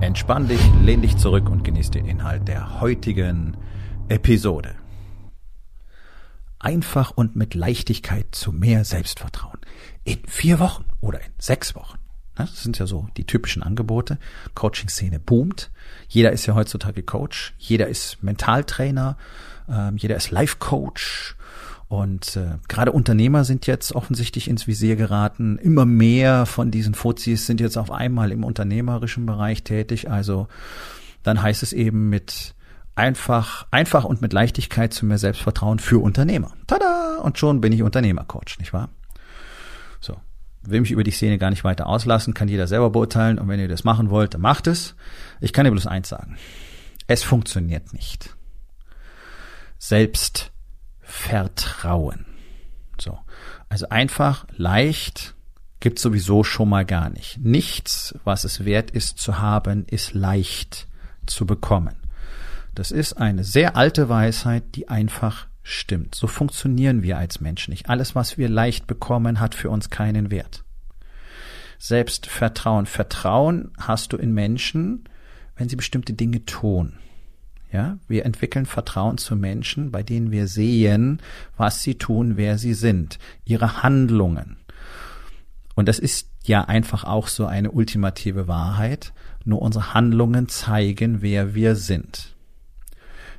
Entspann dich, lehn dich zurück und genieß den Inhalt der heutigen Episode. Einfach und mit Leichtigkeit zu mehr Selbstvertrauen. In vier Wochen oder in sechs Wochen. Das sind ja so die typischen Angebote. Coaching-Szene boomt. Jeder ist ja heutzutage Coach. Jeder ist Mentaltrainer. Ähm, jeder ist Life-Coach. Und äh, gerade Unternehmer sind jetzt offensichtlich ins Visier geraten. Immer mehr von diesen Fuzis sind jetzt auf einmal im unternehmerischen Bereich tätig. Also dann heißt es eben mit einfach, einfach und mit Leichtigkeit zu mehr Selbstvertrauen für Unternehmer. Tada! Und schon bin ich Unternehmercoach, nicht wahr? So. Will mich über die Szene gar nicht weiter auslassen, kann jeder selber beurteilen. Und wenn ihr das machen wollt, dann macht es. Ich kann dir bloß eins sagen. Es funktioniert nicht. Selbst Vertrauen. So. Also einfach, leicht, gibt sowieso schon mal gar nicht. Nichts, was es wert ist zu haben, ist leicht zu bekommen. Das ist eine sehr alte Weisheit, die einfach stimmt. So funktionieren wir als Menschen nicht. Alles, was wir leicht bekommen, hat für uns keinen Wert. Selbst Vertrauen. Vertrauen hast du in Menschen, wenn sie bestimmte Dinge tun. Ja, wir entwickeln Vertrauen zu Menschen, bei denen wir sehen, was sie tun, wer sie sind, ihre Handlungen. Und das ist ja einfach auch so eine ultimative Wahrheit. Nur unsere Handlungen zeigen, wer wir sind.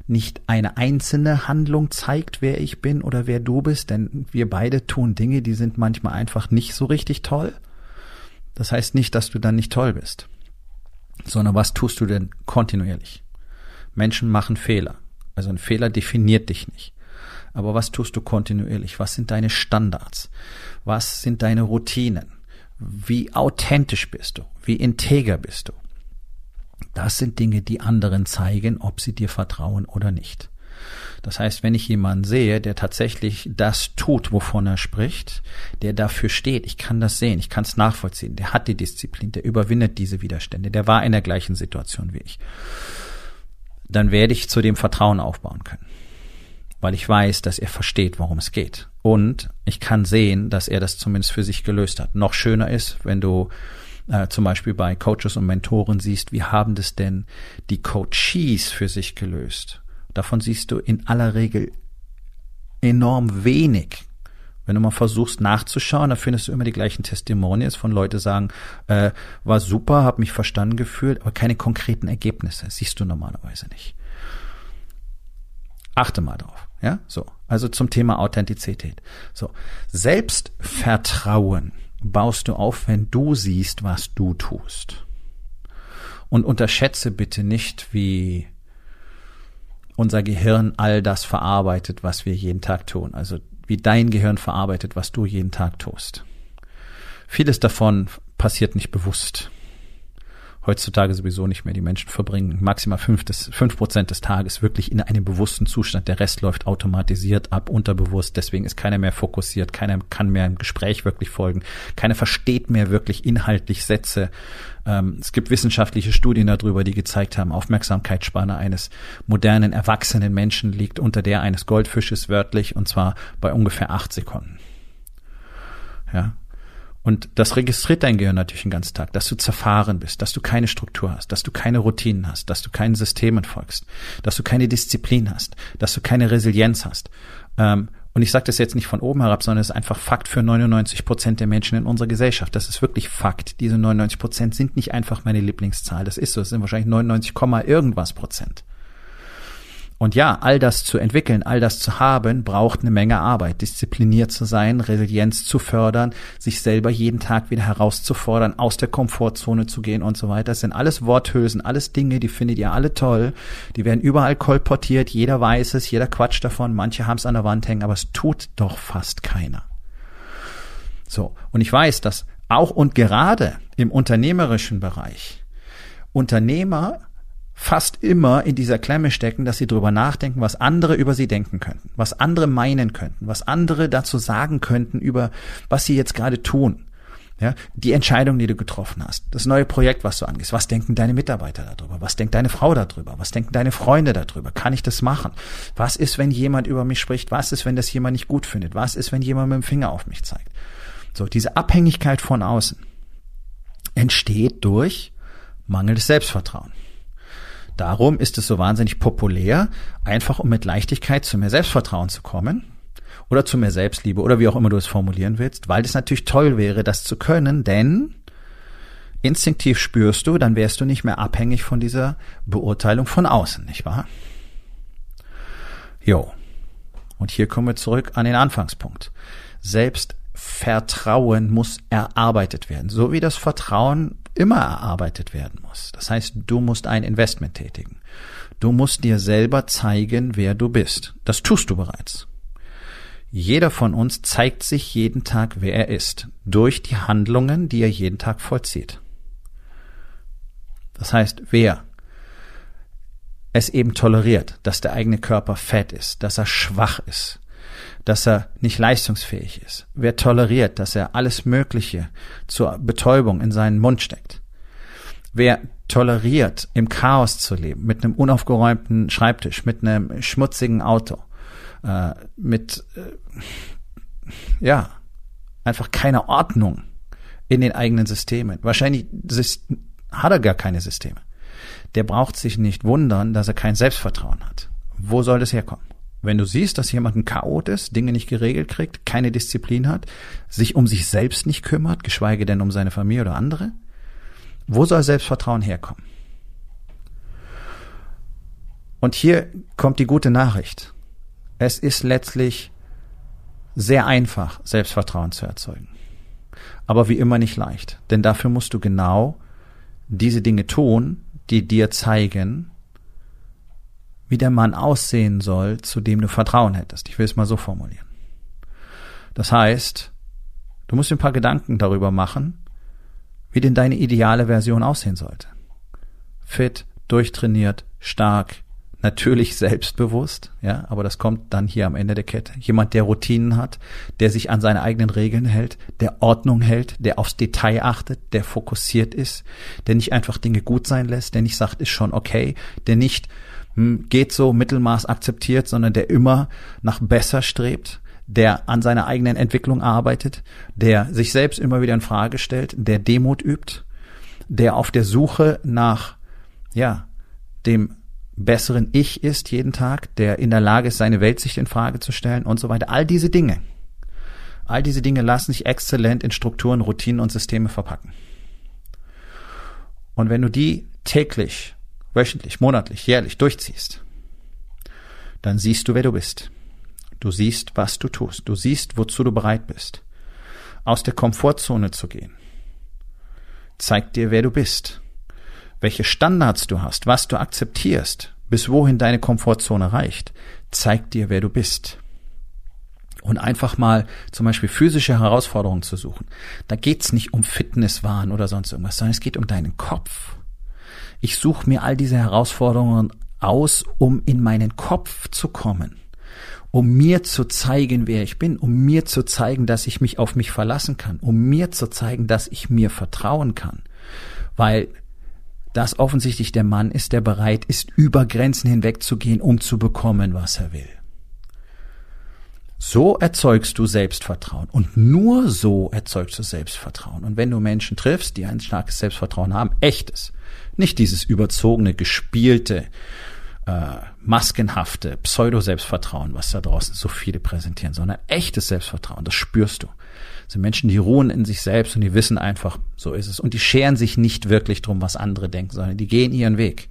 Nicht eine einzelne Handlung zeigt, wer ich bin oder wer du bist, denn wir beide tun Dinge, die sind manchmal einfach nicht so richtig toll. Das heißt nicht, dass du dann nicht toll bist, sondern was tust du denn kontinuierlich? Menschen machen Fehler. Also ein Fehler definiert dich nicht. Aber was tust du kontinuierlich? Was sind deine Standards? Was sind deine Routinen? Wie authentisch bist du? Wie integer bist du? Das sind Dinge, die anderen zeigen, ob sie dir vertrauen oder nicht. Das heißt, wenn ich jemanden sehe, der tatsächlich das tut, wovon er spricht, der dafür steht, ich kann das sehen, ich kann es nachvollziehen, der hat die Disziplin, der überwindet diese Widerstände, der war in der gleichen Situation wie ich dann werde ich zu dem Vertrauen aufbauen können. Weil ich weiß, dass er versteht, worum es geht. Und ich kann sehen, dass er das zumindest für sich gelöst hat. Noch schöner ist, wenn du äh, zum Beispiel bei Coaches und Mentoren siehst, wie haben das denn die Coaches für sich gelöst? Davon siehst du in aller Regel enorm wenig. Wenn du mal versuchst nachzuschauen, dann findest du immer die gleichen Testimonials von Leute sagen, äh, war super, habe mich verstanden gefühlt, aber keine konkreten Ergebnisse. Siehst du normalerweise nicht. Achte mal drauf. Ja, so. Also zum Thema Authentizität. So. Selbstvertrauen baust du auf, wenn du siehst, was du tust. Und unterschätze bitte nicht, wie unser Gehirn all das verarbeitet, was wir jeden Tag tun. Also wie dein Gehirn verarbeitet, was du jeden Tag tust. Vieles davon passiert nicht bewusst. Heutzutage sowieso nicht mehr. Die Menschen verbringen maximal fünf, des, fünf Prozent des Tages wirklich in einem bewussten Zustand. Der Rest läuft automatisiert ab, unterbewusst. Deswegen ist keiner mehr fokussiert. Keiner kann mehr im Gespräch wirklich folgen. Keiner versteht mehr wirklich inhaltlich Sätze. Ähm, es gibt wissenschaftliche Studien darüber, die gezeigt haben, Aufmerksamkeitsspanne eines modernen, erwachsenen Menschen liegt unter der eines Goldfisches wörtlich und zwar bei ungefähr acht Sekunden. Ja, und das registriert dein Gehirn natürlich den ganzen Tag, dass du zerfahren bist, dass du keine Struktur hast, dass du keine Routinen hast, dass du keinen Systemen folgst, dass du keine Disziplin hast, dass du keine Resilienz hast. Ähm, und ich sage das jetzt nicht von oben herab, sondern es ist einfach Fakt für 99 Prozent der Menschen in unserer Gesellschaft. Das ist wirklich Fakt. Diese 99 Prozent sind nicht einfach meine Lieblingszahl. Das ist so. Es sind wahrscheinlich 99, irgendwas Prozent. Und ja, all das zu entwickeln, all das zu haben, braucht eine Menge Arbeit. Diszipliniert zu sein, Resilienz zu fördern, sich selber jeden Tag wieder herauszufordern, aus der Komfortzone zu gehen und so weiter. Das sind alles Worthülsen, alles Dinge, die findet ihr alle toll. Die werden überall kolportiert, jeder weiß es, jeder quatscht davon, manche haben es an der Wand hängen, aber es tut doch fast keiner. So, und ich weiß, dass auch und gerade im unternehmerischen Bereich Unternehmer fast immer in dieser Klemme stecken, dass sie drüber nachdenken, was andere über sie denken könnten, was andere meinen könnten, was andere dazu sagen könnten über was sie jetzt gerade tun. Ja, die Entscheidung, die du getroffen hast, das neue Projekt, was du angehst, was denken deine Mitarbeiter darüber, was denkt deine Frau darüber, was denken deine Freunde darüber, kann ich das machen? Was ist, wenn jemand über mich spricht? Was ist, wenn das jemand nicht gut findet? Was ist, wenn jemand mit dem Finger auf mich zeigt? So, diese Abhängigkeit von außen entsteht durch mangelndes Selbstvertrauen. Darum ist es so wahnsinnig populär, einfach um mit Leichtigkeit zu mehr Selbstvertrauen zu kommen oder zu mehr Selbstliebe oder wie auch immer du es formulieren willst, weil es natürlich toll wäre, das zu können, denn instinktiv spürst du, dann wärst du nicht mehr abhängig von dieser Beurteilung von außen, nicht wahr? Jo. Und hier kommen wir zurück an den Anfangspunkt. Selbstvertrauen muss erarbeitet werden, so wie das Vertrauen immer erarbeitet werden muss. Das heißt, du musst ein Investment tätigen. Du musst dir selber zeigen, wer du bist. Das tust du bereits. Jeder von uns zeigt sich jeden Tag, wer er ist, durch die Handlungen, die er jeden Tag vollzieht. Das heißt, wer es eben toleriert, dass der eigene Körper fett ist, dass er schwach ist, dass er nicht leistungsfähig ist, wer toleriert, dass er alles Mögliche zur Betäubung in seinen Mund steckt, wer toleriert, im Chaos zu leben, mit einem unaufgeräumten Schreibtisch, mit einem schmutzigen Auto, äh, mit äh, ja einfach keiner Ordnung in den eigenen Systemen. Wahrscheinlich hat er gar keine Systeme. Der braucht sich nicht wundern, dass er kein Selbstvertrauen hat. Wo soll das herkommen? Wenn du siehst, dass jemand ein Chaot ist, Dinge nicht geregelt kriegt, keine Disziplin hat, sich um sich selbst nicht kümmert, geschweige denn um seine Familie oder andere, wo soll Selbstvertrauen herkommen? Und hier kommt die gute Nachricht. Es ist letztlich sehr einfach, Selbstvertrauen zu erzeugen. Aber wie immer nicht leicht. Denn dafür musst du genau diese Dinge tun, die dir zeigen, wie der Mann aussehen soll, zu dem du Vertrauen hättest. Ich will es mal so formulieren. Das heißt, du musst dir ein paar Gedanken darüber machen, wie denn deine ideale Version aussehen sollte. Fit, durchtrainiert, stark, natürlich selbstbewusst, ja, aber das kommt dann hier am Ende der Kette. Jemand, der Routinen hat, der sich an seine eigenen Regeln hält, der Ordnung hält, der aufs Detail achtet, der fokussiert ist, der nicht einfach Dinge gut sein lässt, der nicht sagt, ist schon okay, der nicht hm, geht so Mittelmaß akzeptiert, sondern der immer nach besser strebt, der an seiner eigenen Entwicklung arbeitet, der sich selbst immer wieder in Frage stellt, der Demut übt, der auf der Suche nach, ja, dem besseren Ich ist jeden Tag, der in der Lage ist, seine Weltsicht in Frage zu stellen und so weiter. All diese Dinge. All diese Dinge lassen sich exzellent in Strukturen, Routinen und Systeme verpacken. Und wenn du die täglich, wöchentlich, monatlich, jährlich durchziehst, dann siehst du, wer du bist. Du siehst, was du tust. Du siehst, wozu du bereit bist. Aus der Komfortzone zu gehen. Zeigt dir, wer du bist welche Standards du hast, was du akzeptierst, bis wohin deine Komfortzone reicht, zeigt dir, wer du bist. Und einfach mal zum Beispiel physische Herausforderungen zu suchen. Da geht's nicht um Fitnesswahn oder sonst irgendwas, sondern es geht um deinen Kopf. Ich suche mir all diese Herausforderungen aus, um in meinen Kopf zu kommen um mir zu zeigen, wer ich bin, um mir zu zeigen, dass ich mich auf mich verlassen kann, um mir zu zeigen, dass ich mir vertrauen kann. Weil dass offensichtlich der Mann ist, der bereit ist, über Grenzen hinwegzugehen, um zu bekommen, was er will. So erzeugst du Selbstvertrauen und nur so erzeugst du Selbstvertrauen. Und wenn du Menschen triffst, die ein starkes Selbstvertrauen haben, echtes, nicht dieses überzogene, gespielte, äh, maskenhafte Pseudo-Selbstvertrauen, was da draußen so viele präsentieren, sondern echtes Selbstvertrauen, das spürst du sind Menschen, die ruhen in sich selbst und die wissen einfach, so ist es. Und die scheren sich nicht wirklich drum, was andere denken, sondern die gehen ihren Weg.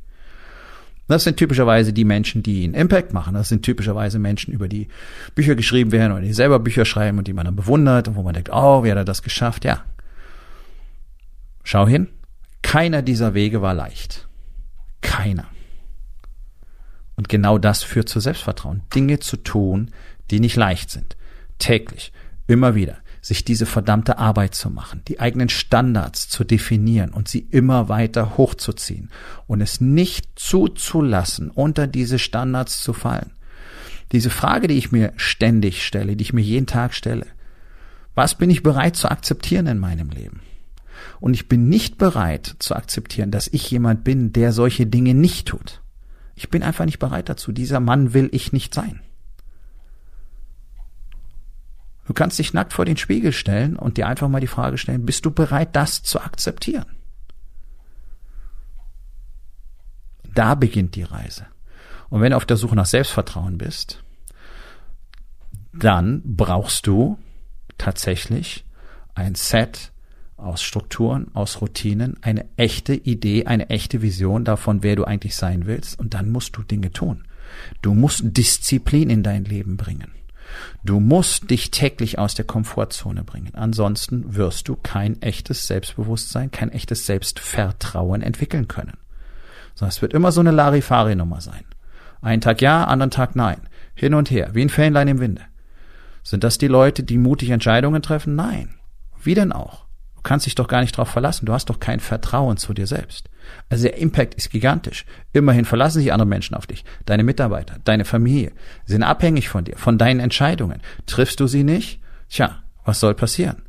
Das sind typischerweise die Menschen, die einen Impact machen. Das sind typischerweise Menschen, über die Bücher geschrieben werden oder die selber Bücher schreiben und die man dann bewundert und wo man denkt, oh, wie hat er das geschafft? Ja. Schau hin. Keiner dieser Wege war leicht. Keiner. Und genau das führt zu Selbstvertrauen. Dinge zu tun, die nicht leicht sind. Täglich. Immer wieder sich diese verdammte Arbeit zu machen, die eigenen Standards zu definieren und sie immer weiter hochzuziehen und es nicht zuzulassen, unter diese Standards zu fallen. Diese Frage, die ich mir ständig stelle, die ich mir jeden Tag stelle, was bin ich bereit zu akzeptieren in meinem Leben? Und ich bin nicht bereit zu akzeptieren, dass ich jemand bin, der solche Dinge nicht tut. Ich bin einfach nicht bereit dazu. Dieser Mann will ich nicht sein. Du kannst dich nackt vor den Spiegel stellen und dir einfach mal die Frage stellen, bist du bereit, das zu akzeptieren? Da beginnt die Reise. Und wenn du auf der Suche nach Selbstvertrauen bist, dann brauchst du tatsächlich ein Set aus Strukturen, aus Routinen, eine echte Idee, eine echte Vision davon, wer du eigentlich sein willst. Und dann musst du Dinge tun. Du musst Disziplin in dein Leben bringen. Du musst dich täglich aus der Komfortzone bringen. Ansonsten wirst du kein echtes Selbstbewusstsein, kein echtes Selbstvertrauen entwickeln können. Sondern es wird immer so eine Larifari-Nummer sein. Einen Tag ja, anderen Tag nein. Hin und her, wie ein Fähnlein im Winde. Sind das die Leute, die mutig Entscheidungen treffen? Nein. Wie denn auch? Du kannst dich doch gar nicht darauf verlassen. Du hast doch kein Vertrauen zu dir selbst. Also der Impact ist gigantisch. Immerhin verlassen sich andere Menschen auf dich. Deine Mitarbeiter, deine Familie sind abhängig von dir, von deinen Entscheidungen. Triffst du sie nicht? Tja, was soll passieren?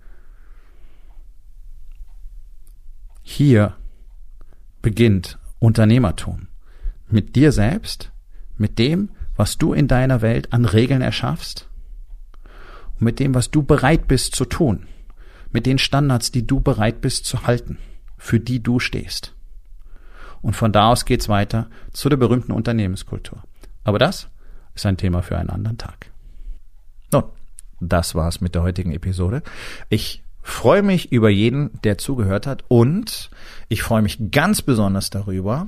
Hier beginnt Unternehmertum. Mit dir selbst, mit dem, was du in deiner Welt an Regeln erschaffst und mit dem, was du bereit bist zu tun mit den Standards, die du bereit bist zu halten, für die du stehst. Und von da aus geht's weiter zu der berühmten Unternehmenskultur. Aber das ist ein Thema für einen anderen Tag. Nun, das war's mit der heutigen Episode. Ich freue mich über jeden, der zugehört hat und ich freue mich ganz besonders darüber,